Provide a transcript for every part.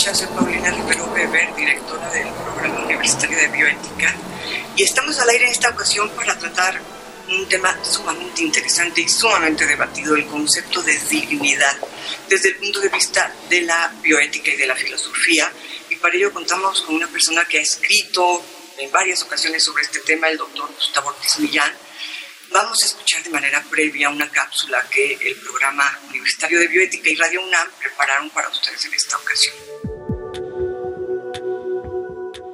Los radioescuchas. Soy Paulina Rivero Weber, directora del Programa Universitario de Bioética. Y estamos al aire en esta ocasión para tratar un tema sumamente interesante y sumamente debatido, el concepto de dignidad, desde el punto de vista de la bioética y de la filosofía. Y para ello contamos con una persona que ha escrito en varias ocasiones sobre este tema, el doctor Gustavo Ortiz Millán Vamos a escuchar de manera previa una cápsula que el programa Universitario de Bioética y Radio UNAM prepararon para ustedes en esta ocasión.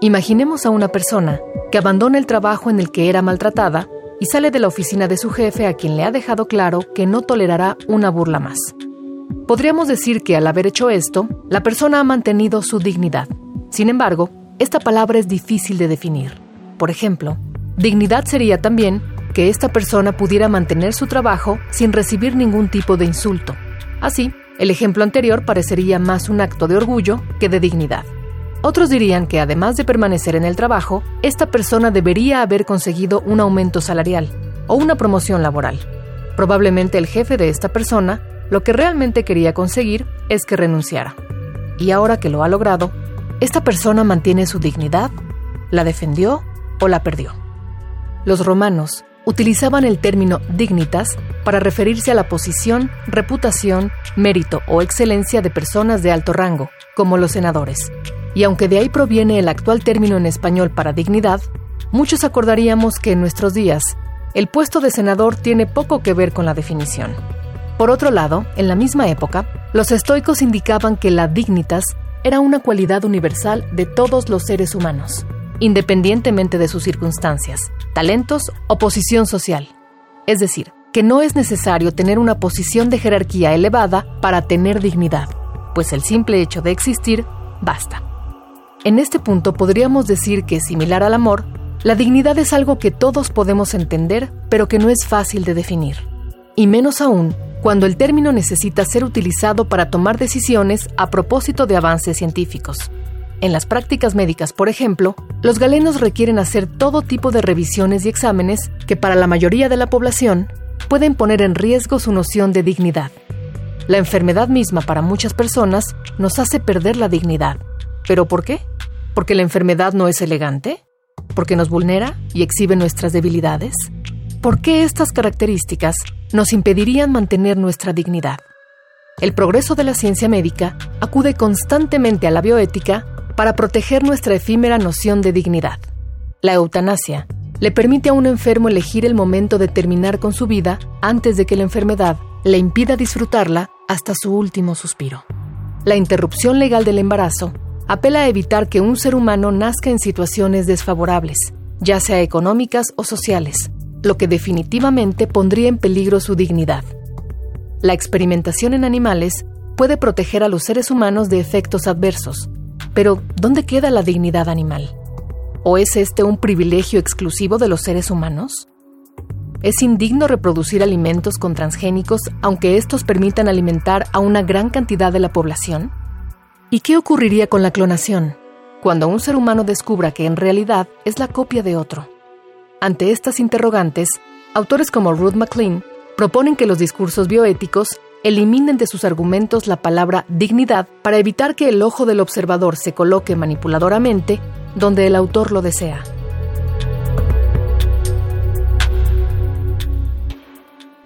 Imaginemos a una persona que abandona el trabajo en el que era maltratada y sale de la oficina de su jefe a quien le ha dejado claro que no tolerará una burla más. Podríamos decir que al haber hecho esto, la persona ha mantenido su dignidad. Sin embargo, esta palabra es difícil de definir. Por ejemplo, dignidad sería también que esta persona pudiera mantener su trabajo sin recibir ningún tipo de insulto. Así, el ejemplo anterior parecería más un acto de orgullo que de dignidad. Otros dirían que además de permanecer en el trabajo, esta persona debería haber conseguido un aumento salarial o una promoción laboral. Probablemente el jefe de esta persona lo que realmente quería conseguir es que renunciara. Y ahora que lo ha logrado, esta persona mantiene su dignidad, la defendió o la perdió. Los romanos utilizaban el término dignitas para referirse a la posición, reputación, mérito o excelencia de personas de alto rango, como los senadores. Y aunque de ahí proviene el actual término en español para dignidad, muchos acordaríamos que en nuestros días el puesto de senador tiene poco que ver con la definición. Por otro lado, en la misma época, los estoicos indicaban que la dignitas era una cualidad universal de todos los seres humanos independientemente de sus circunstancias, talentos o posición social. Es decir, que no es necesario tener una posición de jerarquía elevada para tener dignidad, pues el simple hecho de existir basta. En este punto podríamos decir que, similar al amor, la dignidad es algo que todos podemos entender, pero que no es fácil de definir. Y menos aún cuando el término necesita ser utilizado para tomar decisiones a propósito de avances científicos. En las prácticas médicas, por ejemplo, los galenos requieren hacer todo tipo de revisiones y exámenes que para la mayoría de la población pueden poner en riesgo su noción de dignidad. La enfermedad misma para muchas personas nos hace perder la dignidad. ¿Pero por qué? ¿Porque la enfermedad no es elegante? ¿Porque nos vulnera y exhibe nuestras debilidades? ¿Por qué estas características nos impedirían mantener nuestra dignidad? El progreso de la ciencia médica acude constantemente a la bioética para proteger nuestra efímera noción de dignidad. La eutanasia le permite a un enfermo elegir el momento de terminar con su vida antes de que la enfermedad le impida disfrutarla hasta su último suspiro. La interrupción legal del embarazo apela a evitar que un ser humano nazca en situaciones desfavorables, ya sea económicas o sociales, lo que definitivamente pondría en peligro su dignidad. La experimentación en animales puede proteger a los seres humanos de efectos adversos, pero, ¿dónde queda la dignidad animal? ¿O es este un privilegio exclusivo de los seres humanos? ¿Es indigno reproducir alimentos con transgénicos aunque estos permitan alimentar a una gran cantidad de la población? ¿Y qué ocurriría con la clonación, cuando un ser humano descubra que en realidad es la copia de otro? Ante estas interrogantes, autores como Ruth McLean proponen que los discursos bioéticos eliminen de sus argumentos la palabra dignidad para evitar que el ojo del observador se coloque manipuladoramente donde el autor lo desea.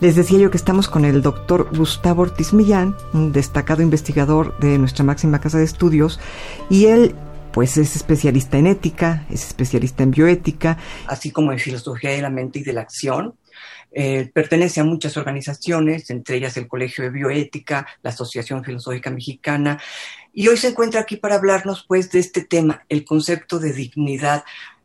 Les decía yo que estamos con el doctor Gustavo Ortiz Millán, un destacado investigador de nuestra máxima casa de estudios, y él pues es especialista en ética, es especialista en bioética, así como en filosofía de la mente y de la acción. Eh, pertenece a muchas organizaciones, entre ellas el Colegio de Bioética, la Asociación Filosófica Mexicana, y hoy se encuentra aquí para hablarnos pues de este tema, el concepto de dignidad.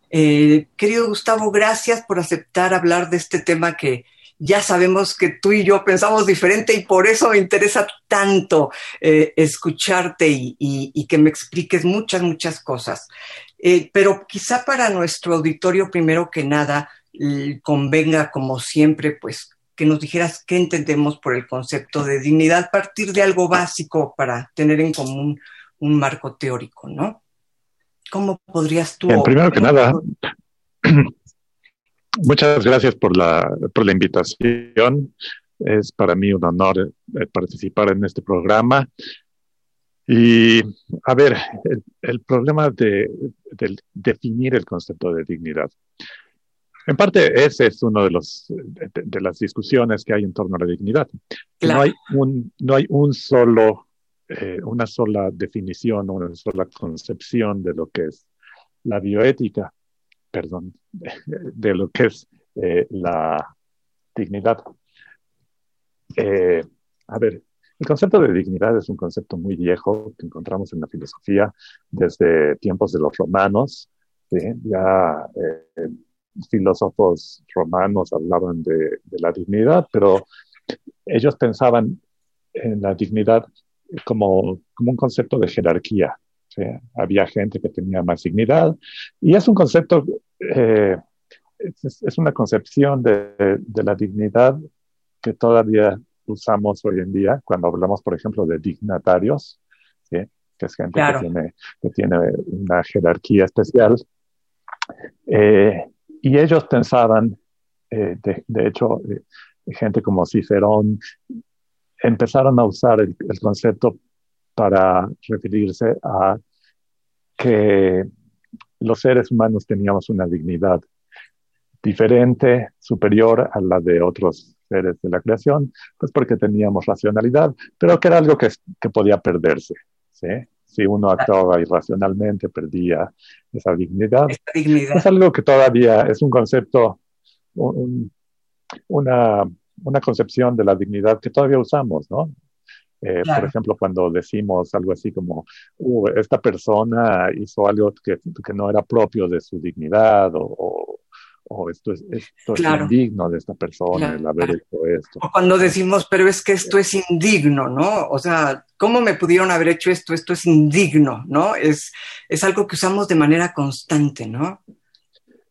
Eh, querido Gustavo, gracias por aceptar hablar de este tema que, ya sabemos que tú y yo pensamos diferente y por eso me interesa tanto eh, escucharte y, que me expliques muchas, muchas cosas. Eh, pero quizá para nuestro auditorio, primero que nada, convenga, como siempre, pues que nos dijeras qué entendemos por el concepto de dignidad, partir de algo básico para tener en común un marco teórico, ¿no? ¿Cómo podrías tú... primero que nada, muchas gracias por la, por la invitación. Es para mí un honor eh, participar en este programa. Y a ver, el, problema de, definir el concepto de dignidad. En parte, ese es uno de los de, las discusiones que hay en torno a la dignidad. No hay un no hay un solo eh, una sola definición, una sola concepción de lo que es la bioética, perdón, de, lo que es eh, la dignidad. Eh, a ver, el concepto de dignidad es un concepto muy viejo que encontramos en la filosofía desde tiempos de los romanos. Ya filósofos romanos hablaban de, de, la dignidad, pero ellos pensaban en la dignidad como, como un concepto de jerarquía. Había gente que tenía más dignidad y es un concepto, eh, es, una concepción de, de, la dignidad que todavía usamos hoy en día cuando hablamos, por ejemplo, de dignatarios, que es gente que, tiene, que tiene una jerarquía especial. Eh, y ellos pensaban, eh, de, de, hecho, gente como Cicerón empezaron a usar el, concepto para referirse a que los seres humanos teníamos una dignidad diferente, superior a la de otros seres de la creación, pues porque teníamos racionalidad, pero que era algo que, que podía perderse. ¿sí? Si uno actuaba irracionalmente, perdía esa dignidad. Es algo que todavía es un concepto, una una concepción de la dignidad que todavía usamos, ¿no? Eh, por ejemplo, cuando decimos algo así como, uh, esta persona hizo algo que, que, no era propio de su dignidad o, o esto es, esto es indigno de esta persona, el haber hecho esto. O cuando decimos, pero es que esto es indigno, ¿no? O sea, ¿cómo me pudieron haber hecho esto? Esto es indigno, ¿no? Es, es algo que usamos de manera constante, ¿no?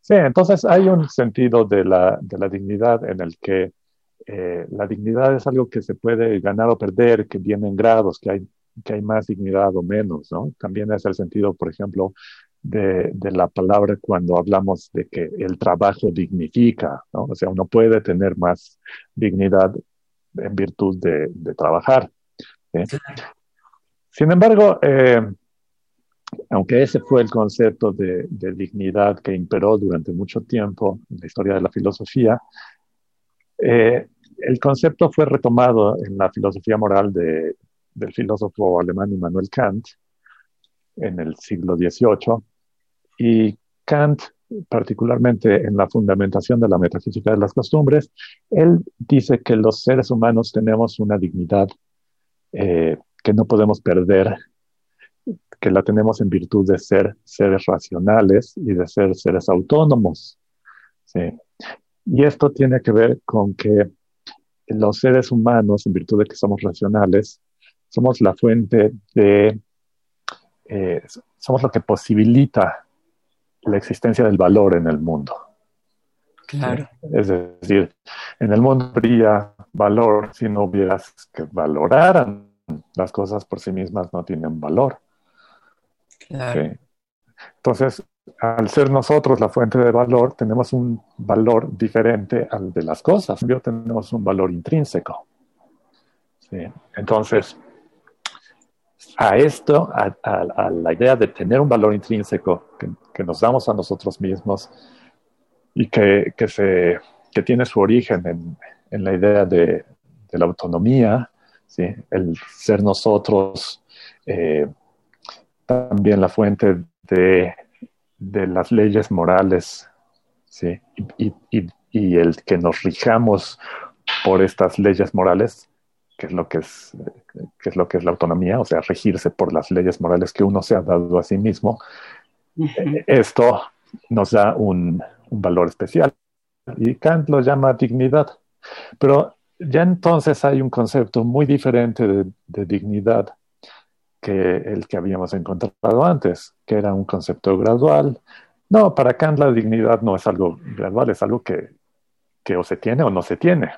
Sí, entonces hay un sentido de la, de la dignidad en el que eh, la dignidad es algo que se puede ganar o perder, que viene en grados, que hay, que hay más dignidad o menos, ¿no? También es el sentido, por ejemplo, de, de, la palabra cuando hablamos de que el trabajo dignifica, ¿no? O sea, uno puede tener más dignidad en virtud de, de trabajar. Sin embargo, eh, aunque ese fue el concepto de, de, dignidad que imperó durante mucho tiempo en la historia de la filosofía, eh, el concepto fue retomado en la filosofía moral de, del filósofo alemán Immanuel Kant en el siglo XVIII y Kant, particularmente en la fundamentación de la metafísica de las costumbres, él dice que los seres humanos tenemos una dignidad eh, que no podemos perder, que la tenemos en virtud de ser seres racionales y de ser seres autónomos. Y esto tiene que ver con que los seres humanos, en virtud de que somos racionales, somos la fuente de, eh, somos lo que posibilita la existencia del valor en el mundo. Claro. Es decir, en el mundo habría valor si no hubieras que valoraran las cosas por sí mismas no tienen valor. Claro. Entonces, al ser nosotros la fuente de valor, tenemos un valor diferente al de las cosas. Yo tenemos un valor intrínseco. Entonces, a esto, a, la idea de tener un valor intrínseco que, nos damos a nosotros mismos y que, se, tiene su origen en, la idea de, la autonomía, el ser nosotros eh, también la fuente de de las leyes morales, ¿sí? Y, el que nos rijamos por estas leyes morales, que es lo que es, que es lo que es la autonomía, o sea, regirse por las leyes morales que uno se ha dado a sí mismo, esto nos da un, valor especial. Y Kant lo llama dignidad. Pero ya entonces hay un concepto muy diferente de, dignidad que el que habíamos encontrado antes, que era un concepto gradual. No, para Kant la dignidad no es algo gradual, es algo que, que o se tiene o no se tiene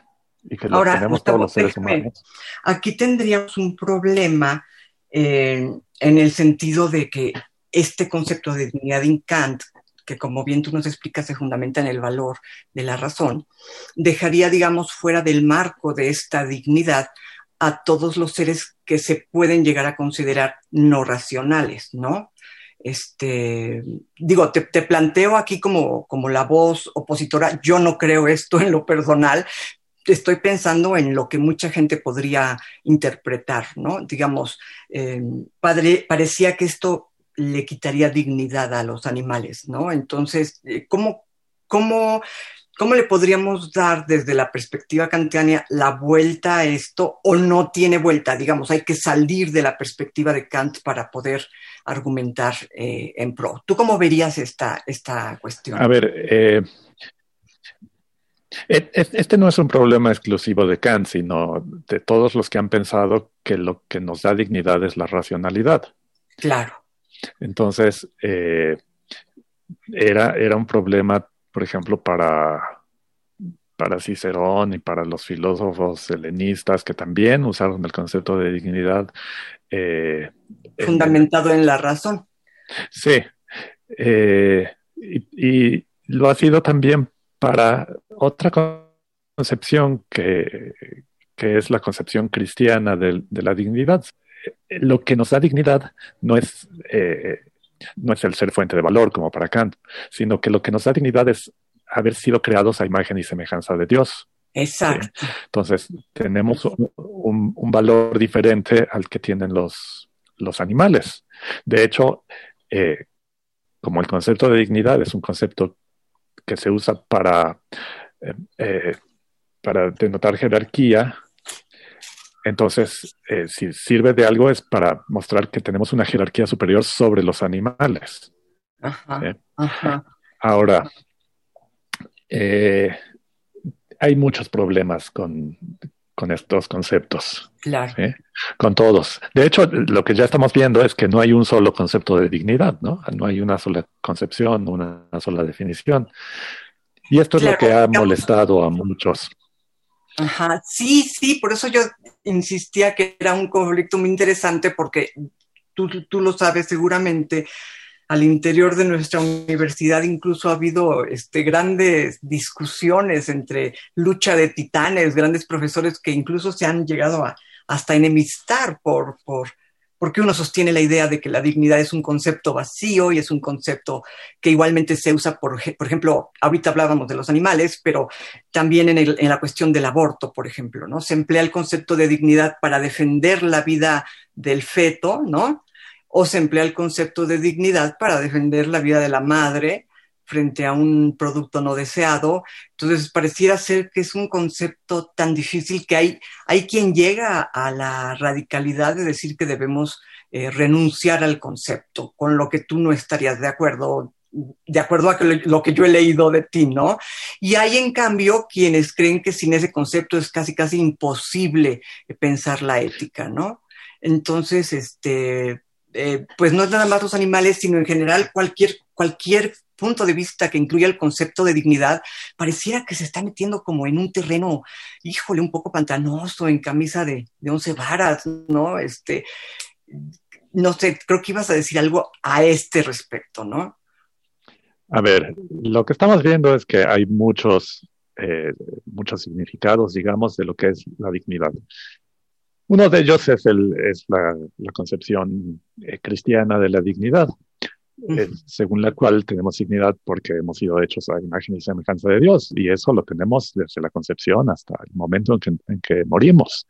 y que lo tenemos todos los seres humanos. Aquí tendríamos un problema eh, en el sentido de que este concepto de dignidad en Kant que como bien tú nos explicas se fundamenta en el valor de la razón, dejaría, digamos, fuera del marco de esta dignidad a todos los seres que se pueden llegar a considerar no racionales, ¿no? Este, digo, te, planteo aquí como, como la voz opositora, yo no creo esto en lo personal, estoy pensando en lo que mucha gente podría interpretar, ¿no? Digamos, eh, padre, parecía que esto le quitaría dignidad a los animales, ¿no? Entonces, eh, ¿cómo, cómo, cómo le podríamos dar desde la perspectiva kantiana la vuelta a esto o no tiene vuelta? Digamos, hay que salir de la perspectiva de Kant para poder argumentar eh, en pro. ¿Tú cómo verías esta, esta cuestión? A ver, eh, e, e, este no es un problema exclusivo de Kant, sino de todos los que han pensado que lo que nos da dignidad es la racionalidad. Claro. Entonces, eh, era, era un problema, por ejemplo, para, para Cicerón y para los filósofos helenistas que también usaron el concepto de dignidad. Eh, Fundamentado en, la razón. Sí. Eh, y, lo ha sido también para otra concepción que, que es la concepción cristiana de la dignidad lo que nos da dignidad no es, eh, no es el ser fuente de valor como para Kant, sino que lo que nos da dignidad es haber sido creados a imagen y semejanza de Dios. Exacto. Entonces, tenemos un, valor diferente al que tienen los, los animales. De hecho, eh, como el concepto de dignidad es un concepto que se usa para, eh, para denotar jerarquía, entonces, eh, si sirve de algo es para mostrar que tenemos una jerarquía superior sobre los animales. ¿Eh? Ahora, eh, hay muchos problemas con, estos conceptos. Claro. Con todos. De hecho, lo que ya estamos viendo es que no hay un solo concepto de dignidad, ¿no? No hay una sola concepción, una, sola definición. Y esto es lo que ha molestado a muchos. Ajá, sí, sí, por eso yo insistía que era un conflicto muy interesante porque tú, tú lo sabes seguramente, al interior de nuestra universidad incluso ha habido este, grandes discusiones entre lucha de titanes, grandes profesores que incluso se han llegado a hasta enemistar por, por, porque uno sostiene la idea de que la dignidad es un concepto vacío y es un concepto que igualmente se usa, por, ejemplo, ahorita hablábamos de los animales, pero también en, en, la cuestión del aborto, por ejemplo, ¿no? Se emplea el concepto de dignidad para defender la vida del feto, ¿no? O se emplea el concepto de dignidad para defender la vida de la madre frente a un producto no deseado. Entonces, pareciera ser que es un concepto tan difícil que hay, hay quien llega a la radicalidad de decir que debemos eh, renunciar al concepto, con lo que tú no estarías de acuerdo, de acuerdo a lo que yo he leído de ti, ¿no? Y hay, en cambio, quienes creen que sin ese concepto es casi, casi imposible pensar la ética, ¿no? Entonces, este, eh, pues no es nada más los animales, sino en general cualquier, cualquier punto de vista que incluya el concepto de dignidad, pareciera que se está metiendo como en un terreno, híjole, un poco pantanoso, en camisa de, de once varas, ¿no? Este, no sé, creo que ibas a decir algo a este respecto, ¿no? A ver, lo que estamos viendo es que hay muchos, eh, muchos significados, digamos, de lo que es la dignidad. Uno de ellos es, el, es la, concepción eh, cristiana de la dignidad. Eh, según la cual tenemos dignidad porque hemos sido hechos a imagen y semejanza de Dios, y eso lo tenemos desde la concepción hasta el momento en que, en que morimos.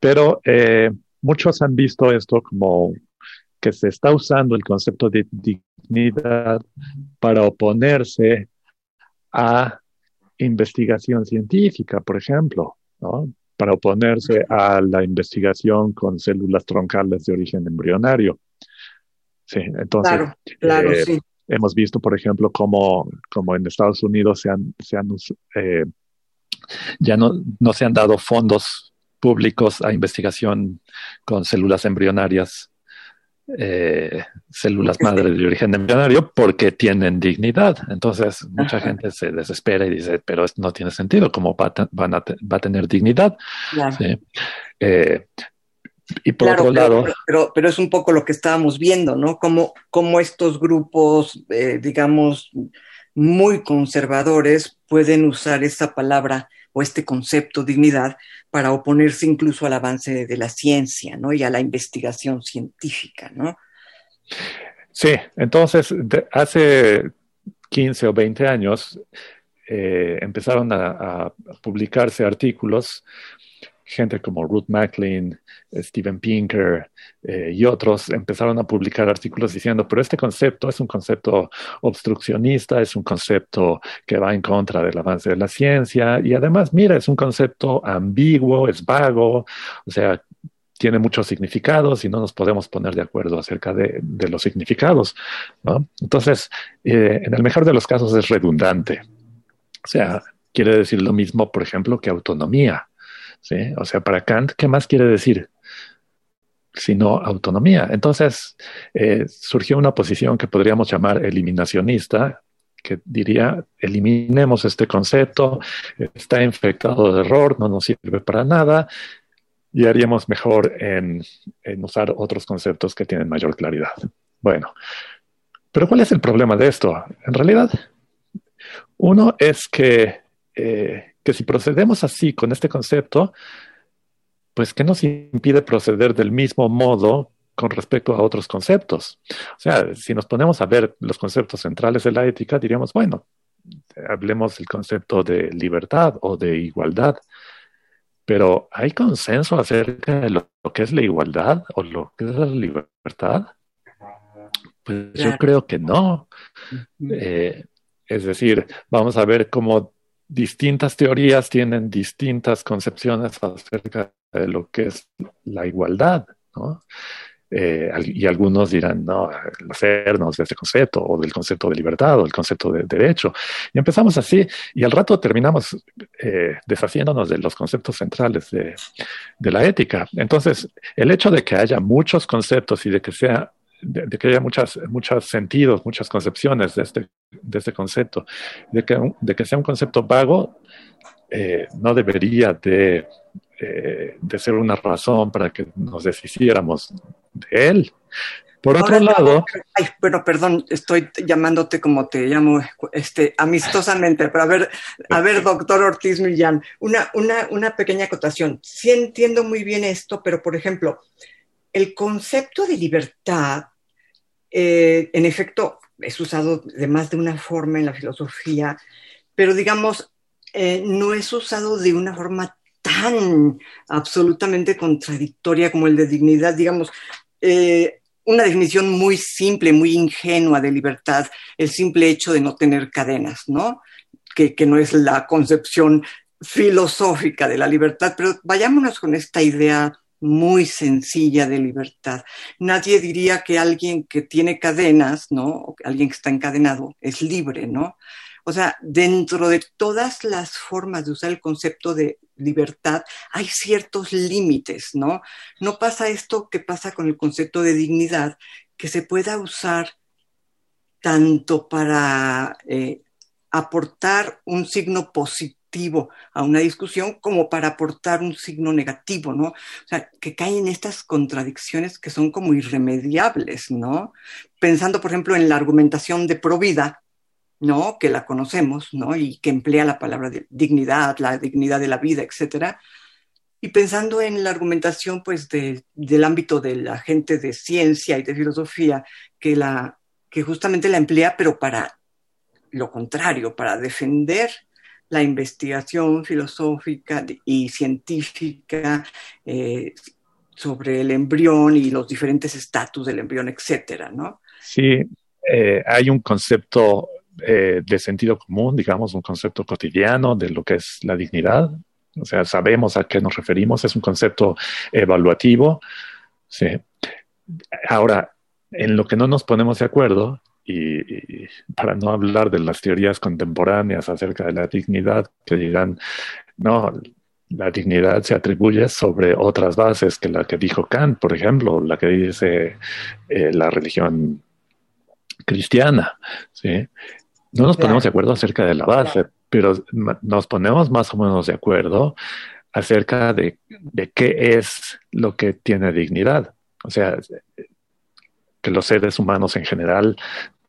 Pero eh, muchos han visto esto como que se está usando el concepto de dignidad para oponerse a investigación científica, por ejemplo, ¿no? para oponerse a la investigación con células troncales de origen embrionario. Sí, entonces eh, hemos visto, por ejemplo, cómo, en Estados Unidos se han, se han eh, ya no, no se han dado fondos públicos a investigación con células embrionarias, eh, células madre de origen embrionario, porque tienen dignidad. Entonces, mucha gente se desespera y dice, pero esto no tiene sentido, ¿cómo va, van a, va a tener dignidad? Eh, y por otro lado. Pero, pero, es un poco lo que estábamos viendo, ¿no? Cómo, cómo estos grupos, eh, digamos, muy conservadores pueden usar esa palabra o este concepto dignidad para oponerse incluso al avance de la ciencia, ¿no? Y a la investigación científica, ¿no? Sí, entonces hace 15 o 20 años eh, empezaron a, publicarse artículos gente como Ruth Macklin, Steven Pinker eh, y otros empezaron a publicar artículos diciendo, pero este concepto es un concepto obstruccionista, es un concepto que va en contra del avance de la ciencia y además, mira, es un concepto ambiguo, es vago, o sea, tiene muchos significados y no nos podemos poner de acuerdo acerca de, los significados. Entonces, eh, en el mejor de los casos es redundante. O sea, quiere decir lo mismo, por ejemplo, que autonomía. ¿Sí? O sea, para Kant, ¿qué más quiere decir? Sino autonomía. Entonces, eh, surgió una posición que podríamos llamar eliminacionista, que diría, eliminemos este concepto, está infectado de error, no nos sirve para nada, y haríamos mejor en, usar otros conceptos que tienen mayor claridad. Bueno, pero ¿cuál es el problema de esto? En realidad, uno es que eh, que si procedemos así con este concepto, pues ¿qué nos impide proceder del mismo modo con respecto a otros conceptos? O sea, si nos ponemos a ver los conceptos centrales de la ética, diríamos, bueno, hablemos del concepto de libertad o de igualdad, pero ¿hay consenso acerca de lo, que es la igualdad o lo que es la libertad? Pues yo creo que no. Eh, es decir, vamos a ver cómo distintas teorías tienen distintas concepciones acerca de lo que es la igualdad, ¿no? Eh, y algunos dirán, no, hacernos de este concepto, o del concepto de libertad, o del concepto de derecho. Y empezamos así, y al rato terminamos eh, deshaciéndonos de los conceptos centrales de, de, la ética. Entonces, el hecho de que haya muchos conceptos y de que sea de, que haya muchas, muchos sentidos, muchas concepciones de este, de este concepto, de que, de que sea un concepto vago, eh, no debería de, eh, de, ser una razón para que nos deshiciéramos de él. Por otro lado. Ay, pero perdón, estoy llamándote como te llamo este, amistosamente, pero a ver, a ver, doctor Ortiz Millán, una, una, una pequeña acotación. Sí entiendo muy bien esto, pero por ejemplo, el concepto de libertad, eh, en efecto, es usado de más de una forma en la filosofía, pero digamos, eh, no es usado de una forma tan absolutamente contradictoria como el de dignidad, digamos, eh, una definición muy simple, muy ingenua de libertad, el simple hecho de no tener cadenas, ¿no? Que, que no es la concepción filosófica de la libertad, pero vayámonos con esta idea muy sencilla de libertad. Nadie diría que alguien que tiene cadenas, ¿no? Alguien que está encadenado es libre, ¿no? O sea, dentro de todas las formas de usar el concepto de libertad hay ciertos límites, ¿no? No pasa esto que pasa con el concepto de dignidad, que se pueda usar tanto para eh, aportar un signo positivo a una discusión como para aportar un signo negativo, ¿no? O sea, que caen estas contradicciones que son como irremediables, ¿no? Pensando, por ejemplo, en la argumentación de Provida, ¿no? Que la conocemos, ¿no? Y que emplea la palabra dignidad, la dignidad de la vida, etcétera. Y pensando en la argumentación, pues, del ámbito de la gente de ciencia y de filosofía, que, la, que justamente la emplea, pero para lo contrario, para defender la investigación filosófica y científica eh, sobre el embrión y los diferentes estatus del embrión, etcétera, ¿no? Sí, eh, hay un concepto eh, de sentido común, digamos, un concepto cotidiano de lo que es la dignidad. O sea, sabemos a qué nos referimos, es un concepto evaluativo. Sí. Ahora, en lo que no nos ponemos de acuerdo y, para no hablar de las teorías contemporáneas acerca de la dignidad que dirán no, la dignidad se atribuye sobre otras bases que la que dijo Kant, por ejemplo, la que dice eh, la religión cristiana. ¿sí? No nos ponemos de acuerdo acerca de la base, pero nos ponemos más o menos de acuerdo acerca de, de qué es lo que tiene dignidad. O sea, que los seres humanos en general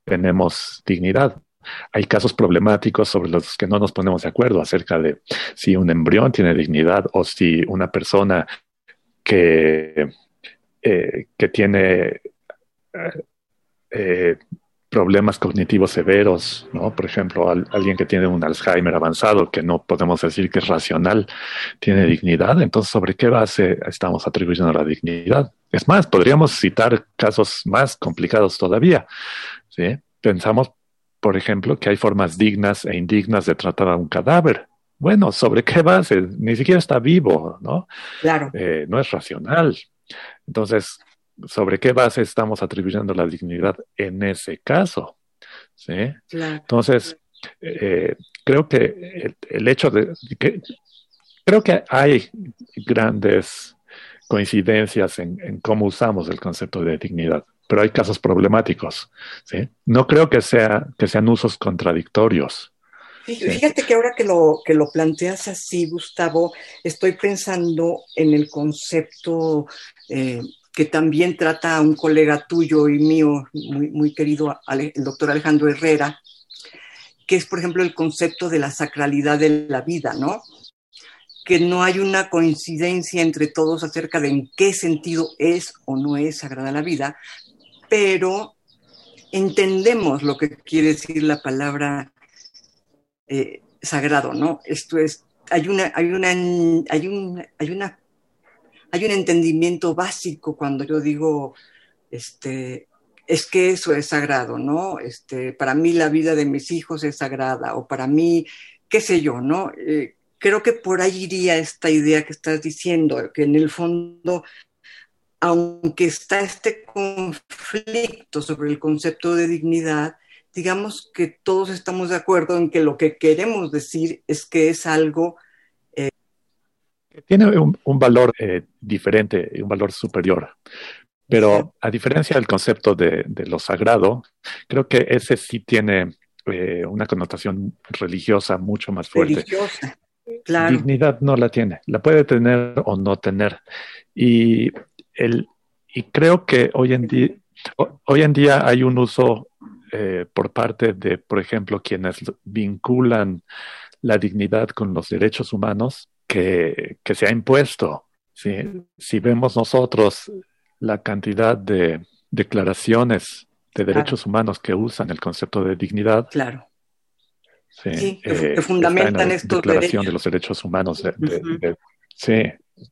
tenemos dignidad. Hay casos problemáticos sobre los que no nos ponemos de acuerdo acerca de si un embrión tiene dignidad o si una persona que, eh, que tiene eh, problemas cognitivos severos, ¿no? Por ejemplo, alguien que tiene un Alzheimer avanzado, que no podemos decir que es racional, tiene dignidad. Entonces, ¿sobre qué base estamos atribuyendo la dignidad? Es más, podríamos citar casos más complicados todavía. ¿Sí? Pensamos, por ejemplo, que hay formas dignas e indignas de tratar a un cadáver. Bueno, ¿sobre qué base? Ni siquiera está vivo, ¿no? Claro. Eh, no es racional. Entonces, ¿sobre qué base estamos atribuyendo la dignidad en ese caso? ¿Sí? Entonces, eh, creo que el, hecho de que creo que hay grandes coincidencias en, cómo usamos el concepto de dignidad, pero hay casos problemáticos. ¿sí? No creo que, sea, que sean usos contradictorios. Fíjate que ahora que lo, que lo planteas así, Gustavo, estoy pensando en el concepto eh, que también trata un colega tuyo y mío, muy, muy querido, el doctor Alejandro Herrera, que es, por ejemplo, el concepto de la sacralidad de la vida, ¿no? que no hay una coincidencia entre todos acerca de en qué sentido es o no es sagrada la vida, pero entendemos lo que quiere decir la palabra eh, sagrado, ¿no? Esto es, hay una, hay una, hay un, hay una, hay un entendimiento básico cuando yo digo, este, es que eso es sagrado, ¿no? Este, para mí la vida de mis hijos es sagrada, o para mí, qué sé yo, ¿no? Eh, creo que por ahí iría esta idea que estás diciendo, que en el fondo, aunque está este conflicto sobre el concepto de dignidad, digamos que todos estamos de acuerdo en que lo que queremos decir es que es algo... Eh, tiene un, valor eh, diferente, un valor superior. Pero a diferencia del concepto de, lo sagrado, creo que ese sí tiene eh, una connotación religiosa mucho más fuerte. Religiosa. Dignidad no la tiene, la puede tener o no tener. Y, el, y creo que hoy en, día, hoy en día hay un uso eh, por parte de, por ejemplo, quienes vinculan la dignidad con los derechos humanos que, que se ha impuesto. Si vemos nosotros la cantidad de declaraciones de derechos humanos que usan el concepto de dignidad, claro. Sí, que, eh, fundamentan estos Declaración de los Derechos Humanos. Sí,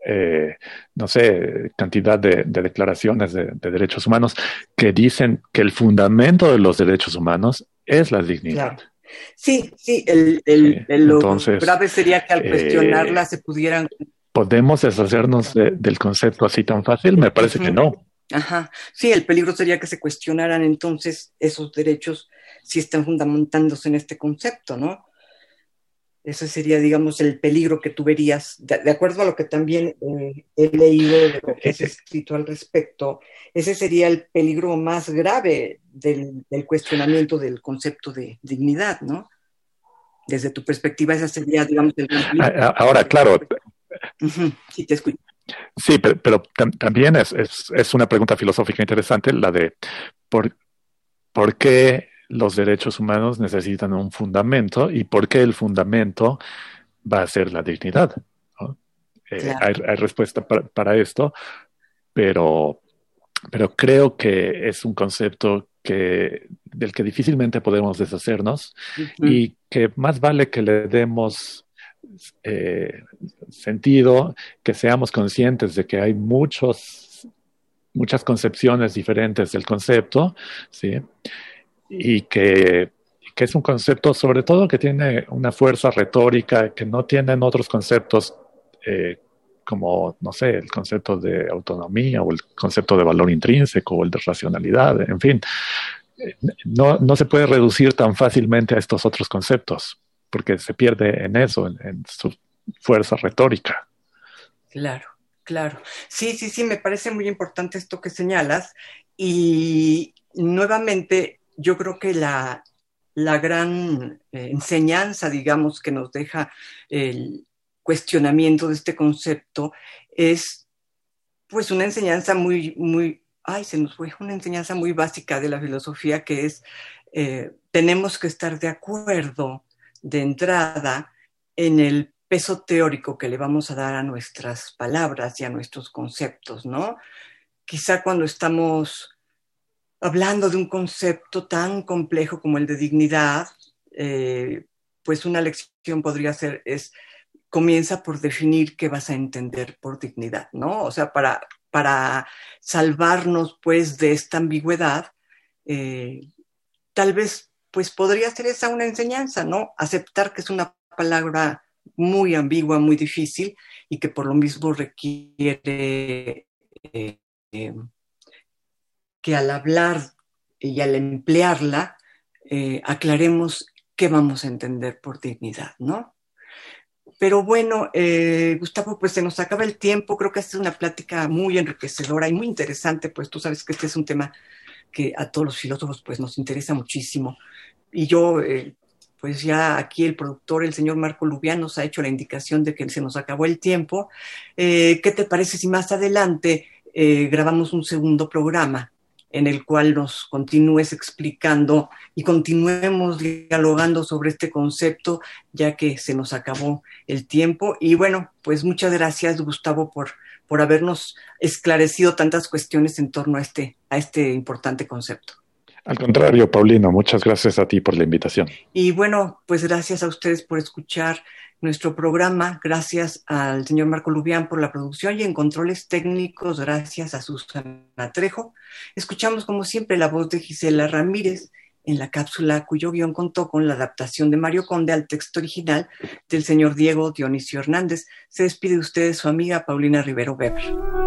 eh, no sé, cantidad de, declaraciones de, derechos humanos que dicen que el fundamento de los derechos humanos es la dignidad. Sí, sí, el, el, lo grave sería que al eh, cuestionarla se pudieran... ¿Podemos deshacernos del concepto así tan fácil? Me parece que no. Ajá, sí, el peligro sería que se cuestionaran entonces esos derechos si están fundamentándose en este concepto, ¿no? Ese sería, digamos, el peligro que tú verías, de, acuerdo a lo que también eh, he leído de lo que has escrito al respecto, ese sería el peligro más grave del, cuestionamiento del concepto de dignidad, ¿no? Desde tu perspectiva, esa sería, digamos, el Ahora, claro. Sí, te escucho. Sí, pero, también es, es, una pregunta filosófica interesante la de por, por qué los derechos humanos necesitan un fundamento y por qué el fundamento va a ser la dignidad. Eh, hay, respuesta para, esto, pero, pero creo que es un concepto que, del que difícilmente podemos deshacernos y que más vale que le demos eh, sentido, que seamos conscientes de que hay muchos, muchas concepciones diferentes del concepto, ¿sí? Y que, es un concepto sobre todo que tiene una fuerza retórica que no tienen otros conceptos eh, como, no sé, el concepto de autonomía o el concepto de valor intrínseco o el de racionalidad, en fin. No, no se puede reducir tan fácilmente a estos otros conceptos, porque se pierde en eso, en, su fuerza retórica. Claro, claro. Sí, sí, sí, me parece muy importante esto que señalas. Y nuevamente, yo creo que la, la gran eh, enseñanza, digamos, que nos deja el cuestionamiento de este concepto es pues una enseñanza muy, muy, ay, se nos fue, una enseñanza muy básica de la filosofía que es, eh, tenemos que estar de acuerdo de entrada en el peso teórico que le vamos a dar a nuestras palabras y a nuestros conceptos, ¿no? Quizá cuando estamos hablando de un concepto tan complejo como el de dignidad, eh, pues una lección podría ser, es, comienza por definir qué vas a entender por dignidad, ¿no? O sea, para, para salvarnos, pues, de esta ambigüedad, eh, tal vez, pues, podría ser esa una enseñanza, ¿no? Aceptar que es una palabra muy ambigua, muy difícil y que por lo mismo requiere eh, que al hablar y al emplearla, eh, aclaremos qué vamos a entender por dignidad, ¿no? Pero bueno, eh, Gustavo, pues se nos acaba el tiempo. Creo que esta es una plática muy enriquecedora y muy interesante, pues tú sabes que este es un tema que a todos los filósofos pues nos interesa muchísimo. Y yo, eh, pues ya aquí el productor, el señor Marco Lubián, nos ha hecho la indicación de que se nos acabó el tiempo. ¿Qué te parece si más adelante grabamos un segundo programa en el cual nos continúes explicando y continuemos dialogando sobre este concepto, ya que se nos acabó el tiempo. Y bueno, pues muchas gracias, Gustavo, por, por habernos esclarecido tantas cuestiones en torno a este, a este importante concepto. Al contrario, Paulino, muchas gracias a ti por la invitación. Y bueno, pues gracias a ustedes por escuchar nuestro programa. Gracias al señor Marco Lubián por la producción y en controles técnicos, gracias a Susana Trejo. Escuchamos como siempre la voz de Gisela Ramírez en la cápsula cuyo guion contó con la adaptación de Mario Conde al texto original del señor Diego Dionisio Hernández. Se despide de ustedes su amiga Paulina Rivero Weber.